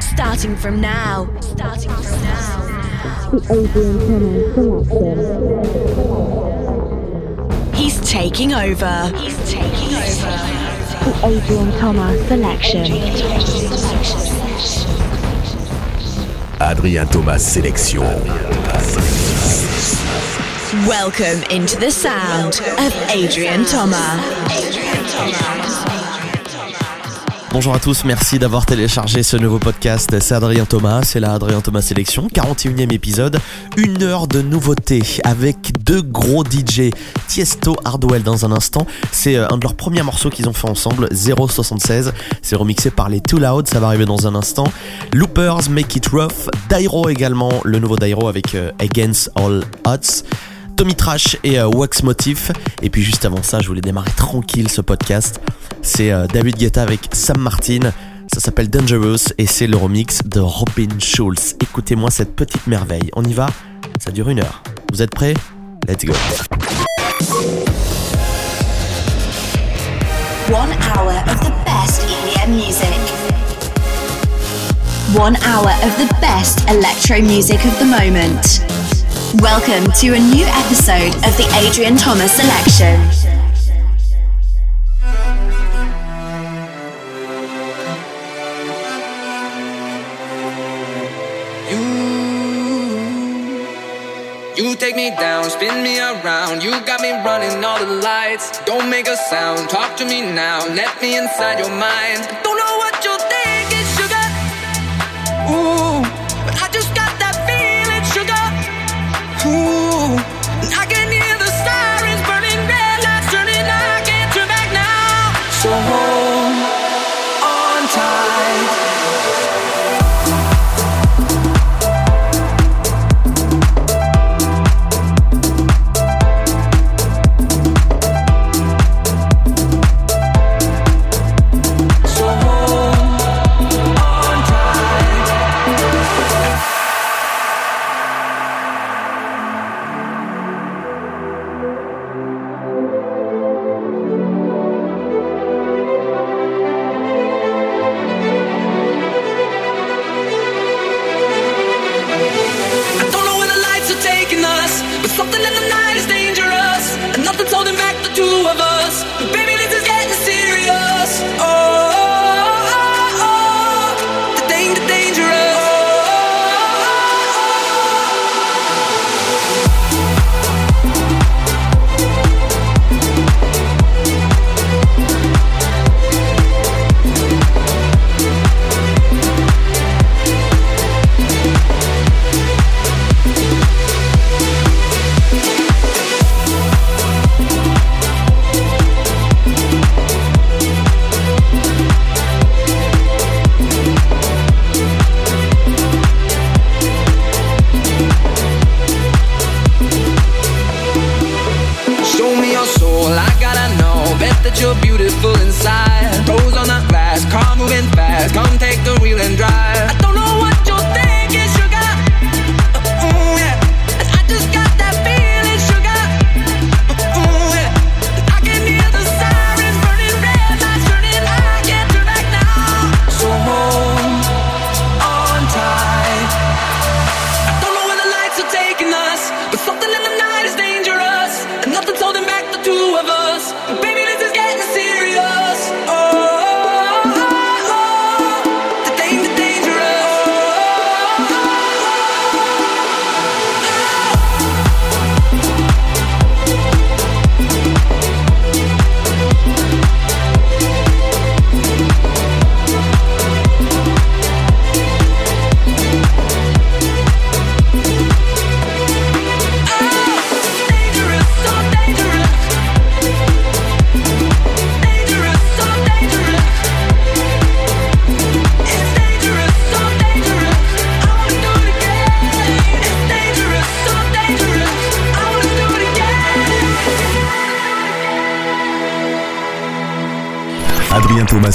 Starting from now. Starting from now. The Adrian Thomas selection. He's taking over. He's taking over. The Adrian Thomas selection. Adrien Thomas sélection. Welcome into the sound of Adrian Thomas. Bonjour à tous, merci d'avoir téléchargé ce nouveau podcast. C'est Adrien Thomas, c'est la Adrien Thomas Sélection, 41e épisode, une heure de nouveautés avec deux gros DJ, Tiesto, Hardwell dans un instant. C'est euh, un de leurs premiers morceaux qu'ils ont fait ensemble, 076. C'est remixé par les Too Loud, ça va arriver dans un instant. Loopers, Make It Rough, Dairo également, le nouveau Dairo avec euh, Against All Odds. Tommy Trash et euh, Wax Motif. Et puis juste avant ça, je voulais démarrer tranquille ce podcast. C'est euh, David Guetta avec Sam Martin. Ça s'appelle Dangerous et c'est le remix de Robin Schulz. Écoutez-moi cette petite merveille. On y va Ça dure une heure. Vous êtes prêts? Let's go. One hour of the best EDM music. One hour of the best electro music of the moment. Welcome to a new episode of the Adrian Thomas Selection. You take me down, spin me around. You got me running all the lights. Don't make a sound, talk to me now. Let me inside your mind. Don't know what you're thinking,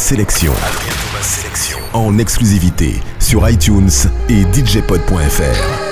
Sélection. En exclusivité sur iTunes et djpod.fr.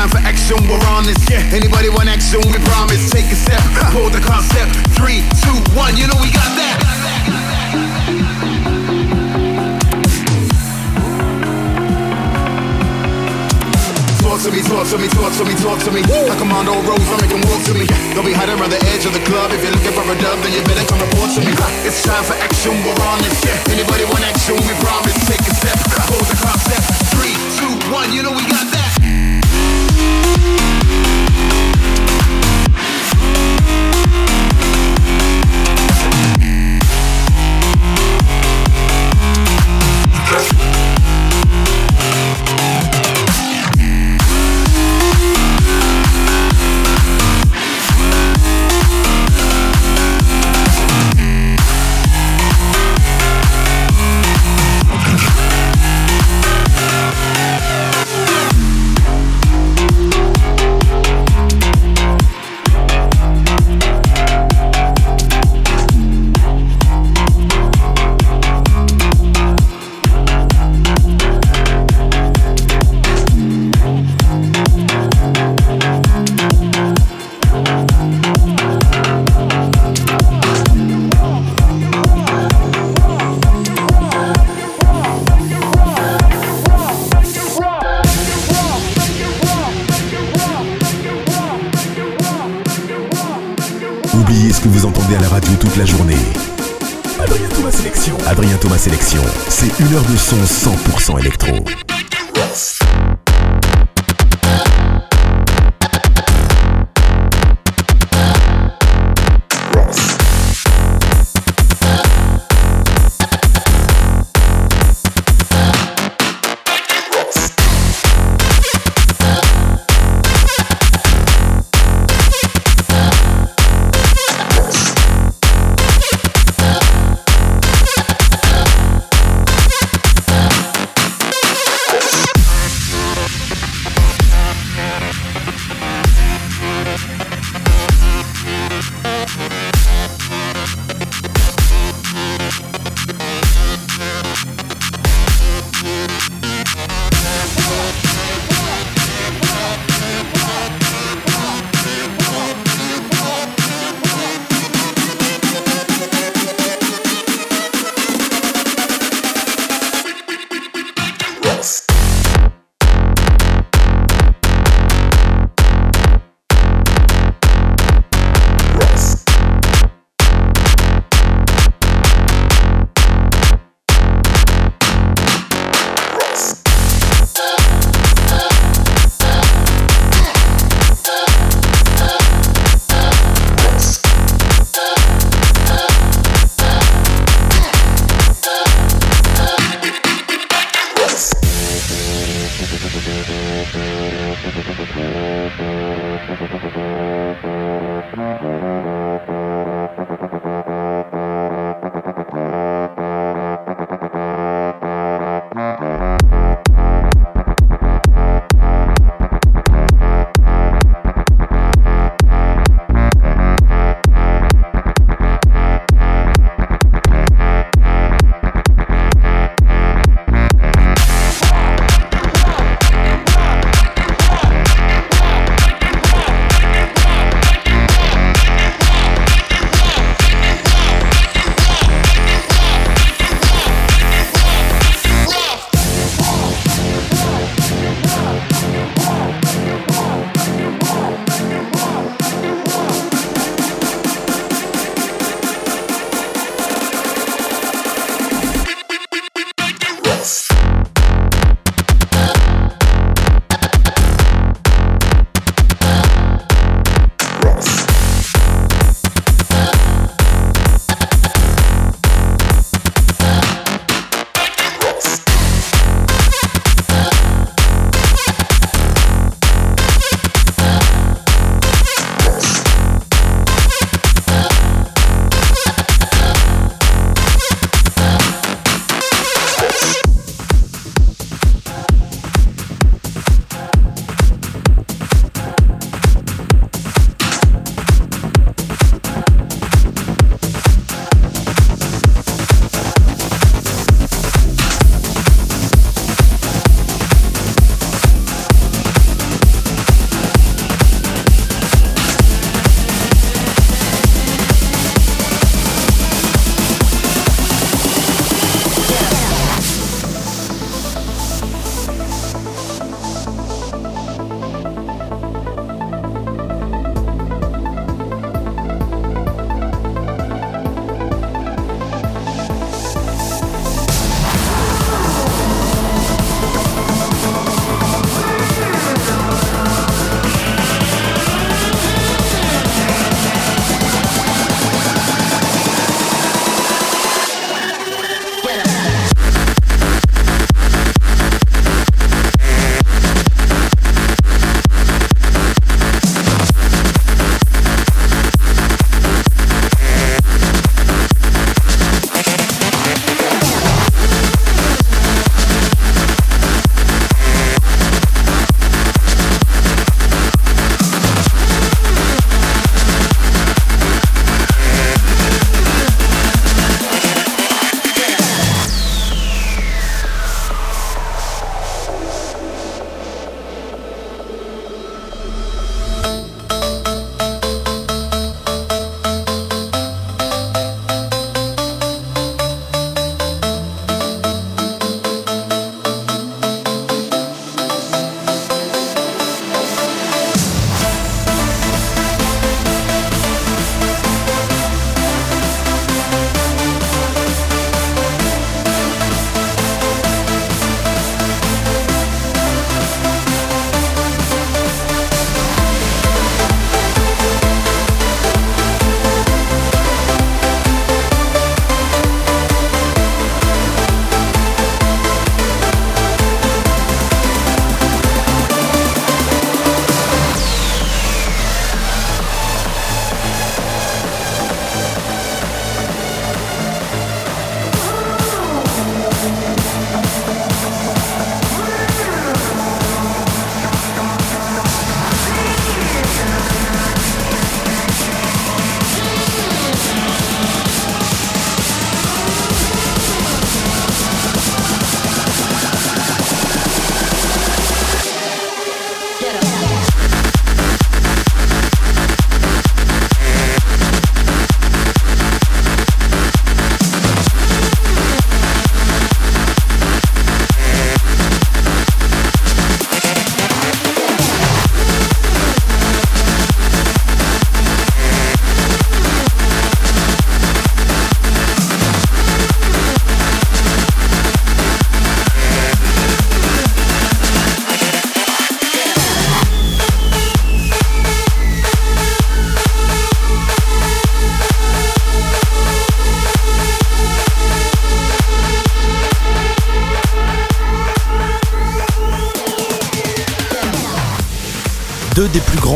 time for action, we're on this. Yeah. Anybody want action? We promise. Take a step, hold the concept. Three, two, one. You know we got that. Talk to me, talk to me, talk to me, talk to me. I command all roads, I make them walk to me. Don't be hiding around the edge of the club. If you're looking for a dub, then you better come report to me. It's time for action, we're on this. Yeah. Anybody want action? We promise. Take a step, hold the concept. Three, two, one. You know we got that. C'est une heure de son 100% électro.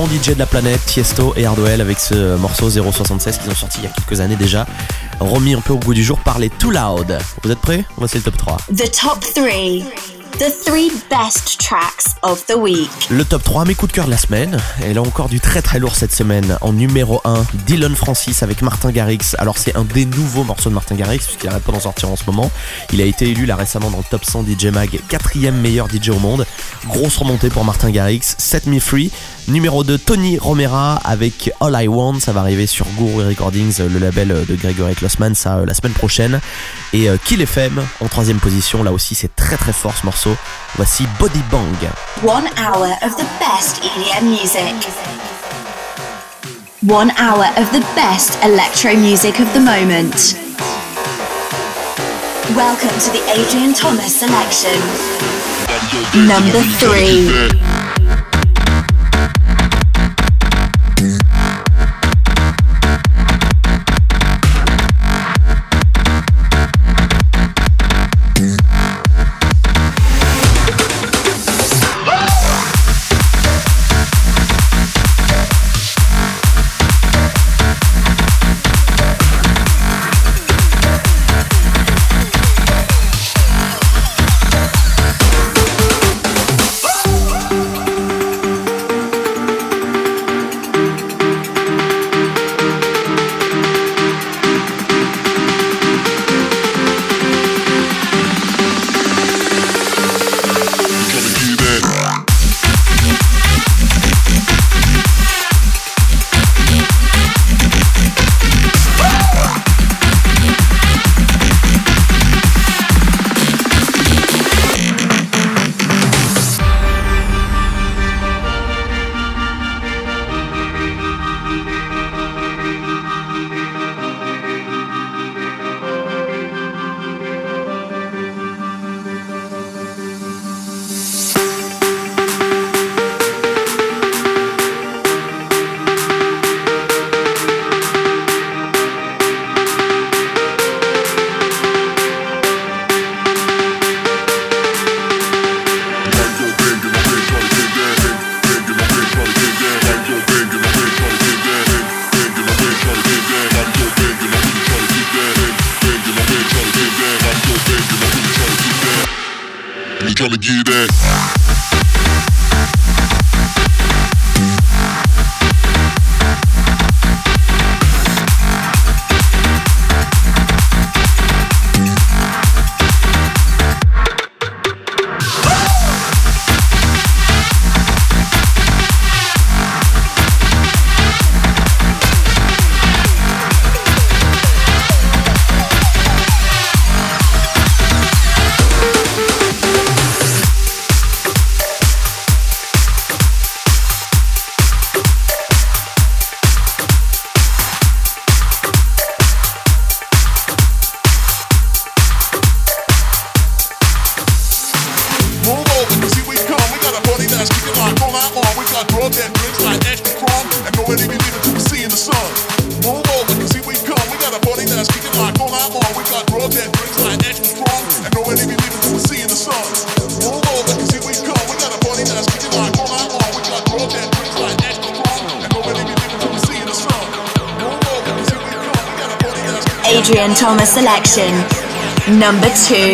Grands DJ de la planète, Tiesto et Hardwell, avec ce morceau 076 qu'ils ont sorti il y a quelques années déjà, remis un peu au goût du jour par les Too Loud. Vous êtes prêts? Voici le top 3. The top 3. The three best tracks of the week. Le top 3, mes coups de cœur de la semaine. Et là encore du très très lourd cette semaine. En numéro 1, Dylan Francis avec Martin Garrix. Alors c'est un des nouveaux morceaux de Martin Garrix, puisqu'il arrête pas d'en sortir en ce moment. Il a été élu là récemment dans le top 100 DJ Mag, quatrième meilleur DJ au monde. Grosse remontée pour Martin Garrix. Set Me Free. Numéro 2, Tony Romera avec All I Want. Ça va arriver sur Guru Recordings, le label de Gregory Klossman, ça euh, la semaine prochaine. Et euh, Kill FM en troisième position. Là aussi, c'est très très fort ce morceau. Voici Body Bang. One hour of the best EDM music. One hour of the best electro music of the moment. Welcome to the Adrian Thomas selection. Number three. Adrian Number two.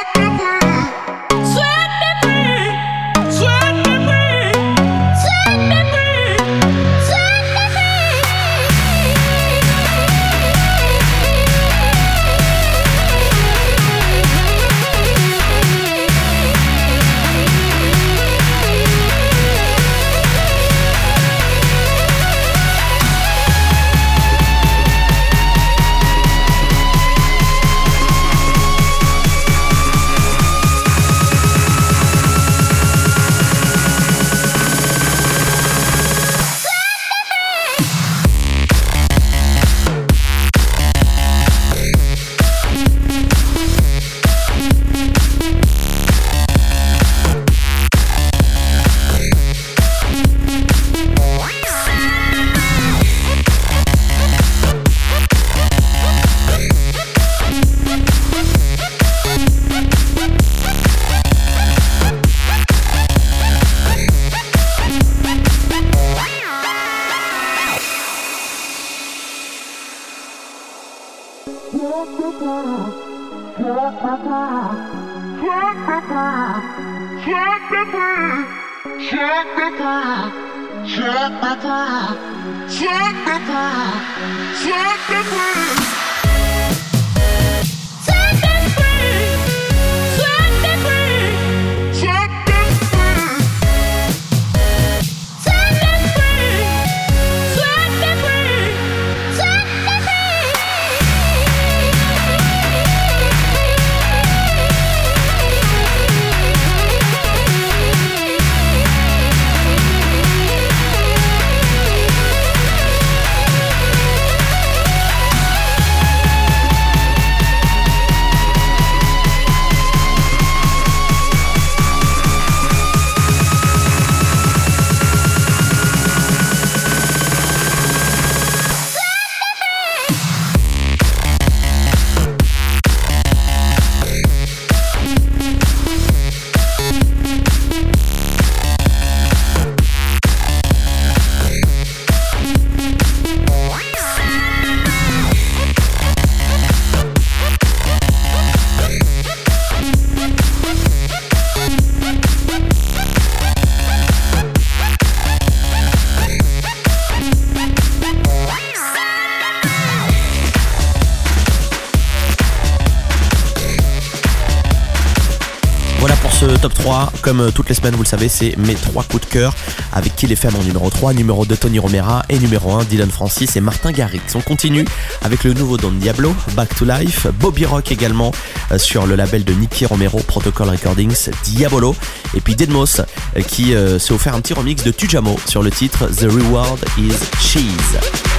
Check the clock. Check the clock. 3. Comme euh, toutes les semaines, vous le savez, c'est mes trois coups de cœur avec Kill FM en numéro 3, numéro 2 Tony Romera et numéro 1 Dylan Francis et Martin Garrix. On continue avec le nouveau Don Diablo, Back to Life, Bobby Rock également euh, sur le label de Nicky Romero, Protocol Recordings, Diabolo et puis Deadmos euh, qui s'est offert un petit remix de Tujamo sur le titre The Reward is Cheese.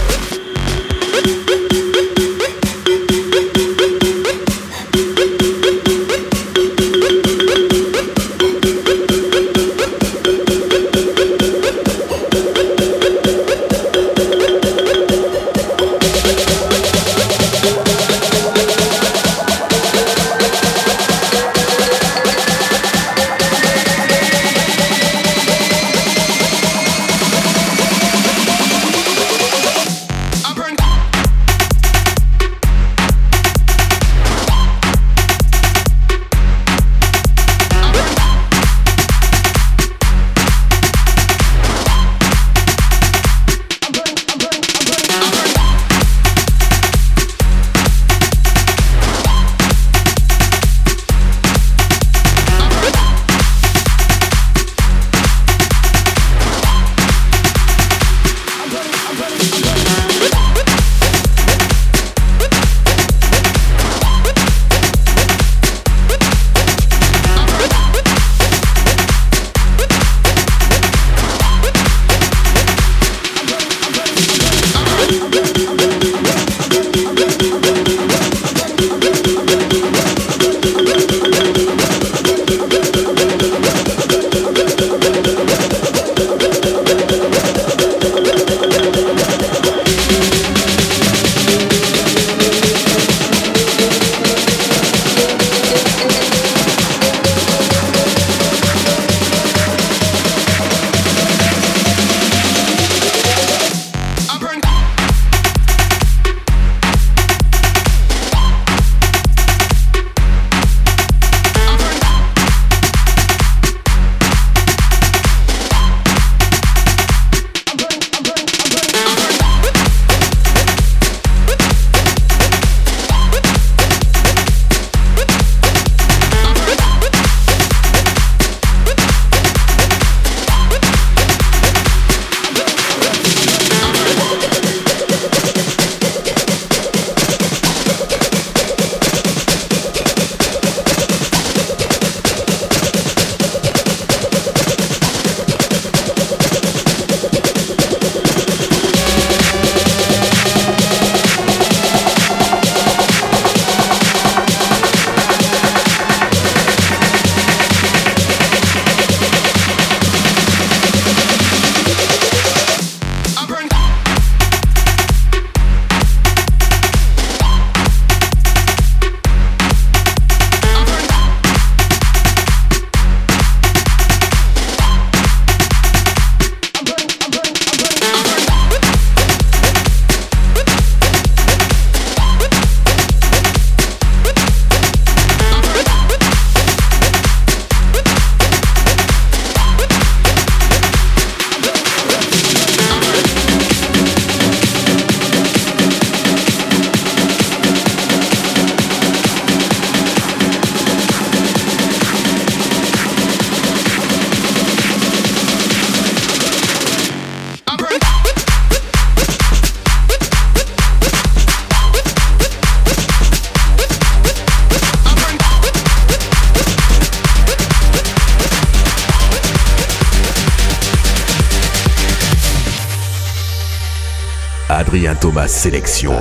Adrien Thomas Sélection.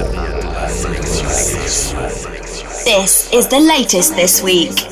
This is the latest this week.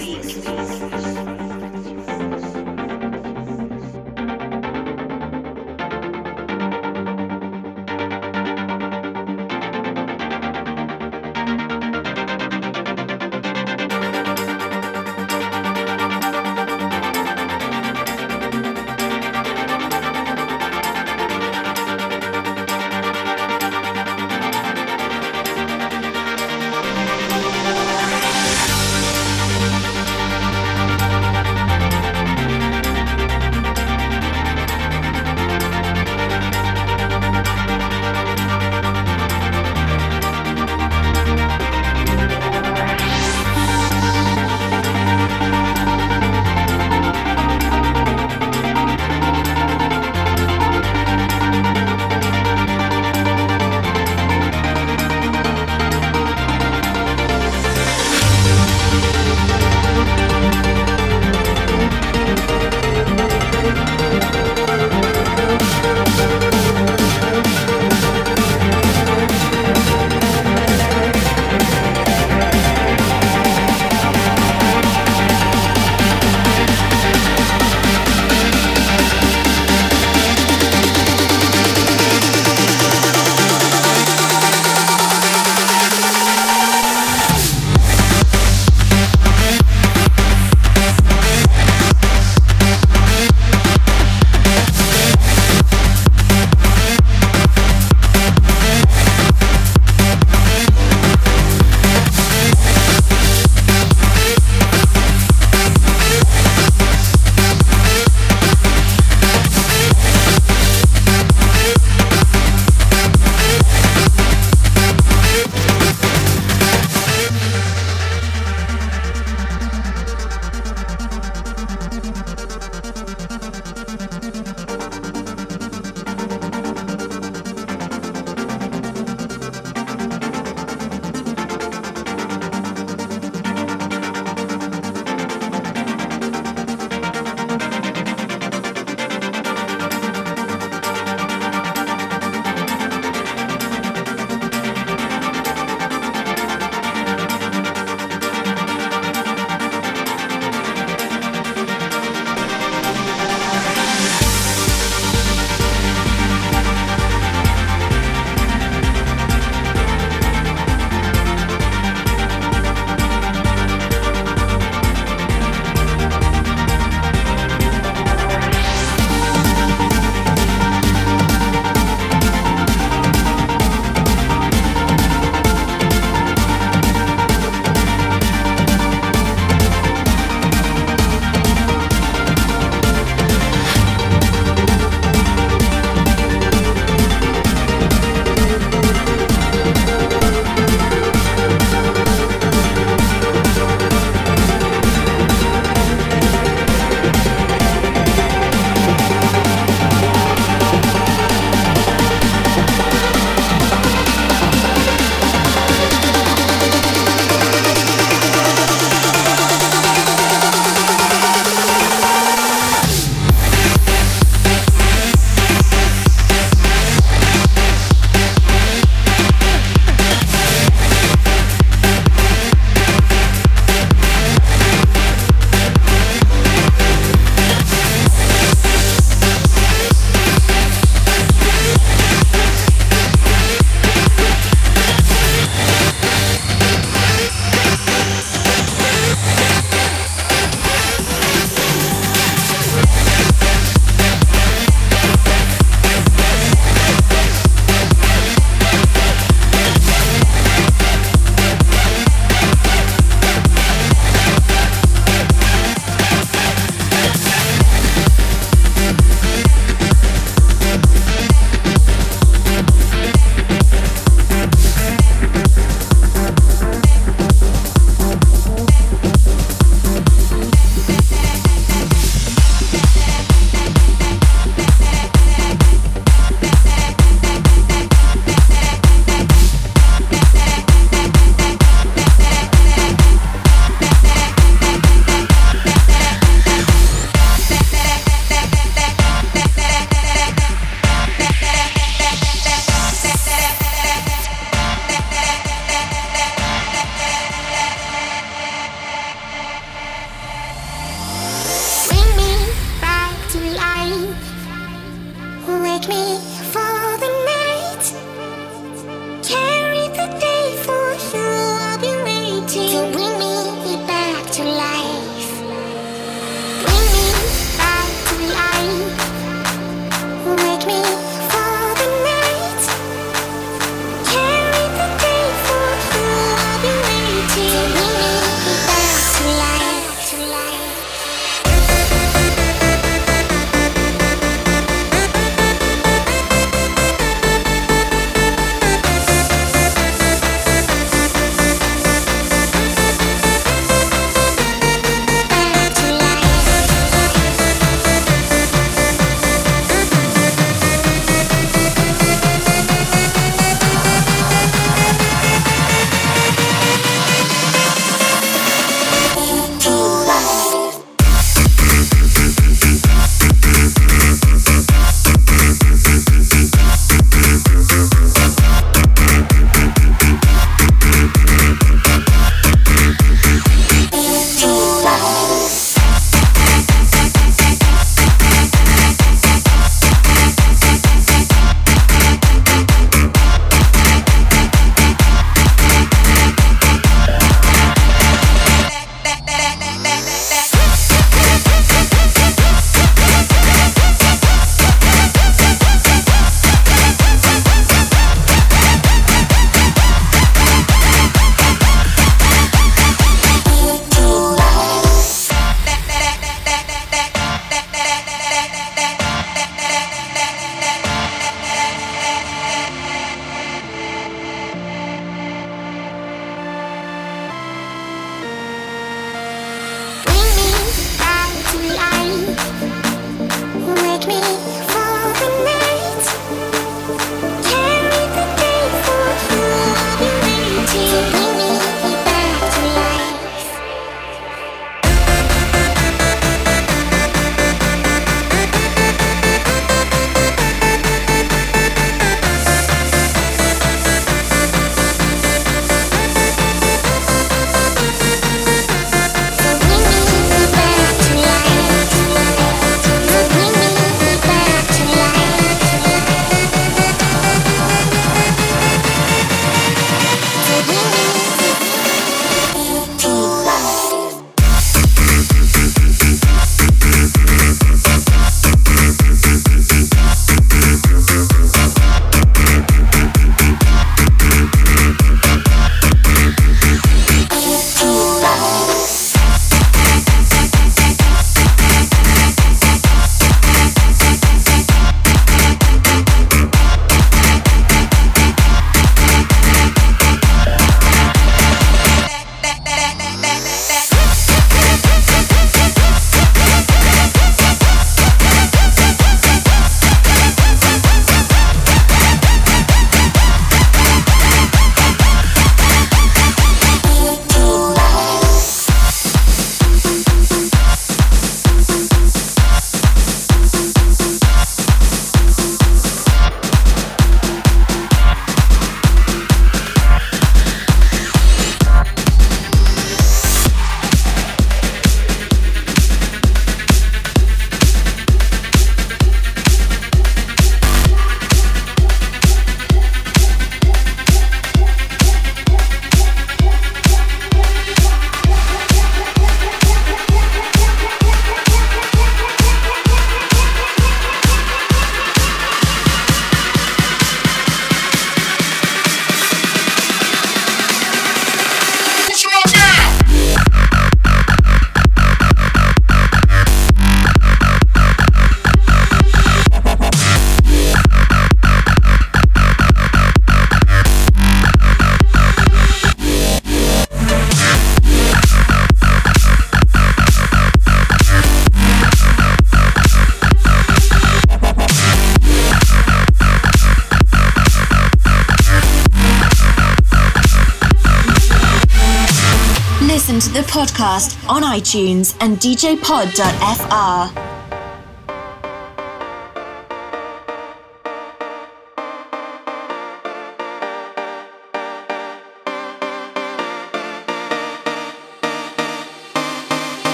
Podcast on iTunes and djpod.fr.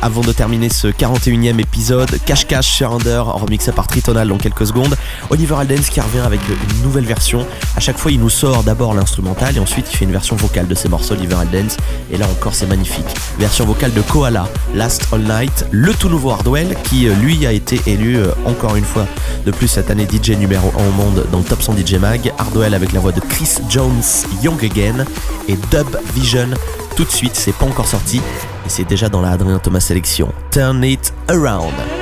avant de terminer ce 41e épisode. Cache Cache sur Under, remixé par Tritonal dans quelques secondes. Oliver Aldens qui revient avec une nouvelle version. À chaque fois, il nous sort d'abord l'instrumental et ensuite il fait une version vocale de ses morceaux, Oliver Aldens. Et là encore, c'est magnifique. Version vocale de Koala, Last All Night. Le tout nouveau Hardwell qui, euh, lui, a été élu euh, encore une fois de plus cette année DJ numéro 1 au monde dans le Top 100 DJ Mag. Hardwell avec la voix de Chris Jones, Young Again et Dub Vision. Tout de suite, c'est pas encore sorti, et c'est déjà dans la Adrien Thomas sélection. Turn it around.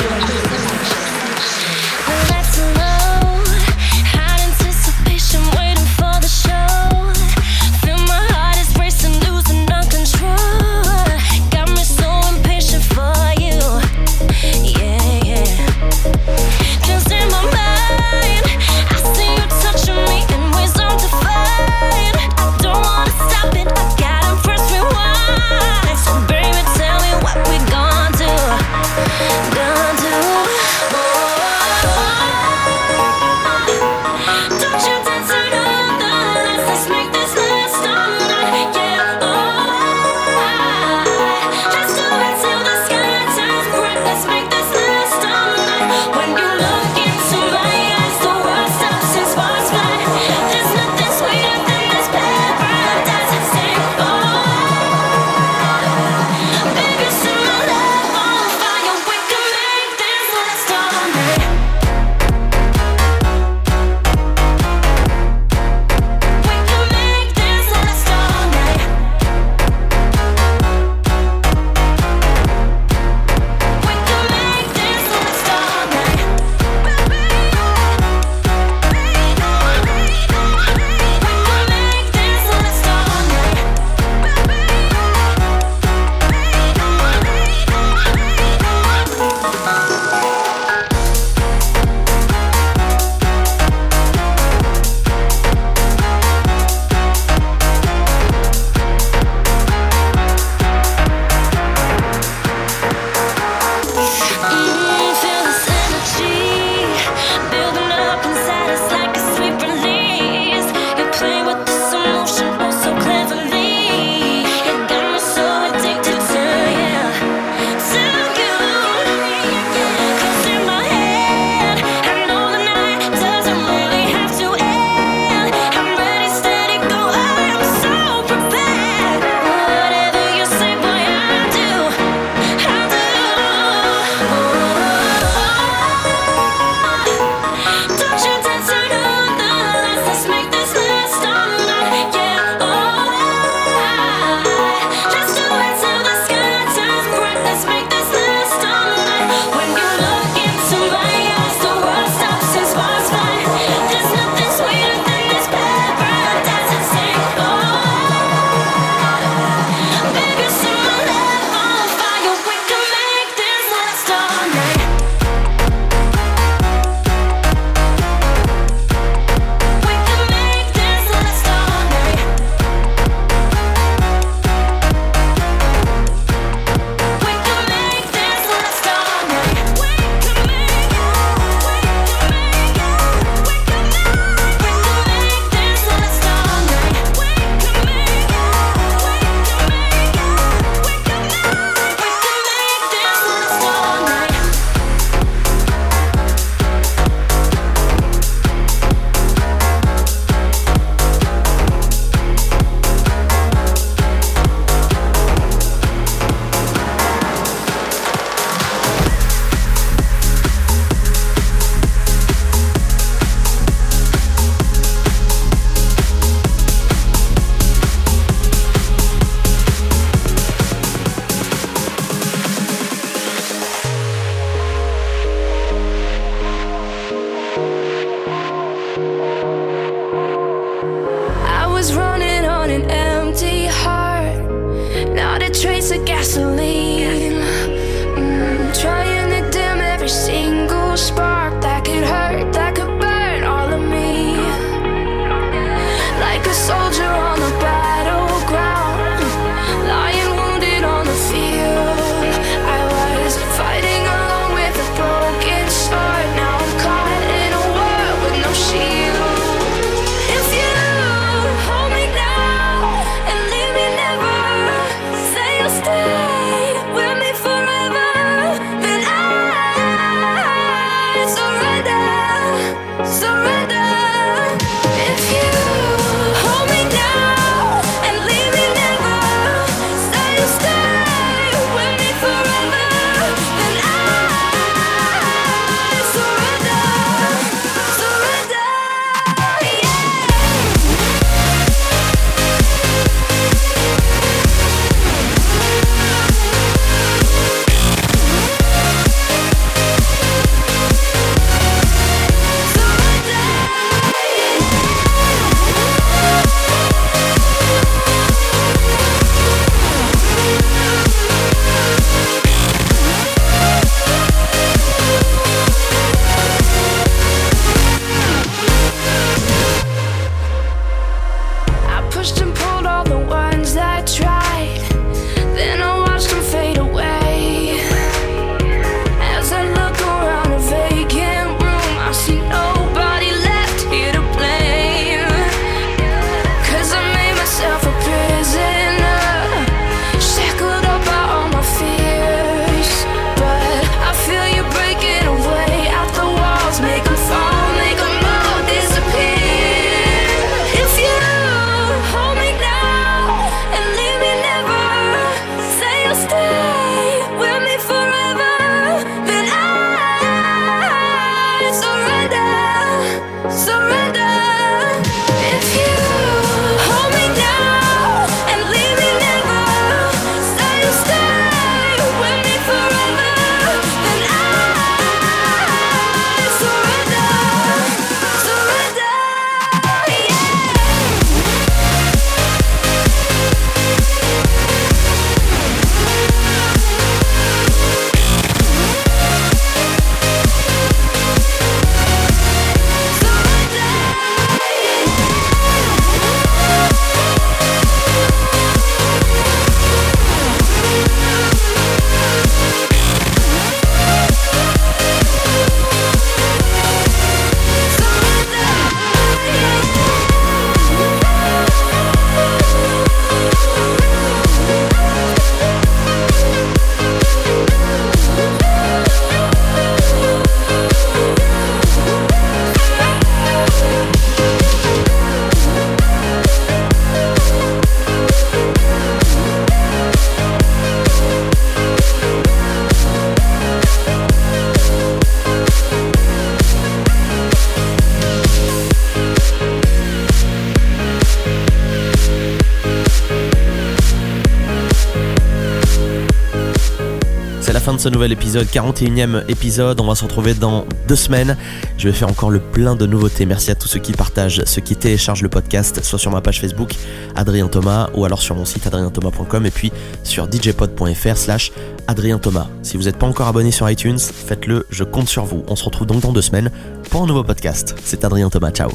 Ce nouvel épisode, 41e épisode. On va se retrouver dans deux semaines. Je vais faire encore le plein de nouveautés. Merci à tous ceux qui partagent, ceux qui téléchargent le podcast, soit sur ma page Facebook Adrien Thomas ou alors sur mon site adrienthomas.com et puis sur djpod.fr slash Adrien Thomas. Si vous n'êtes pas encore abonné sur iTunes, faites-le, je compte sur vous. On se retrouve donc dans deux semaines pour un nouveau podcast. C'est Adrien Thomas, ciao.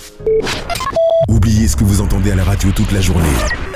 Oubliez ce que vous entendez à la radio toute la journée.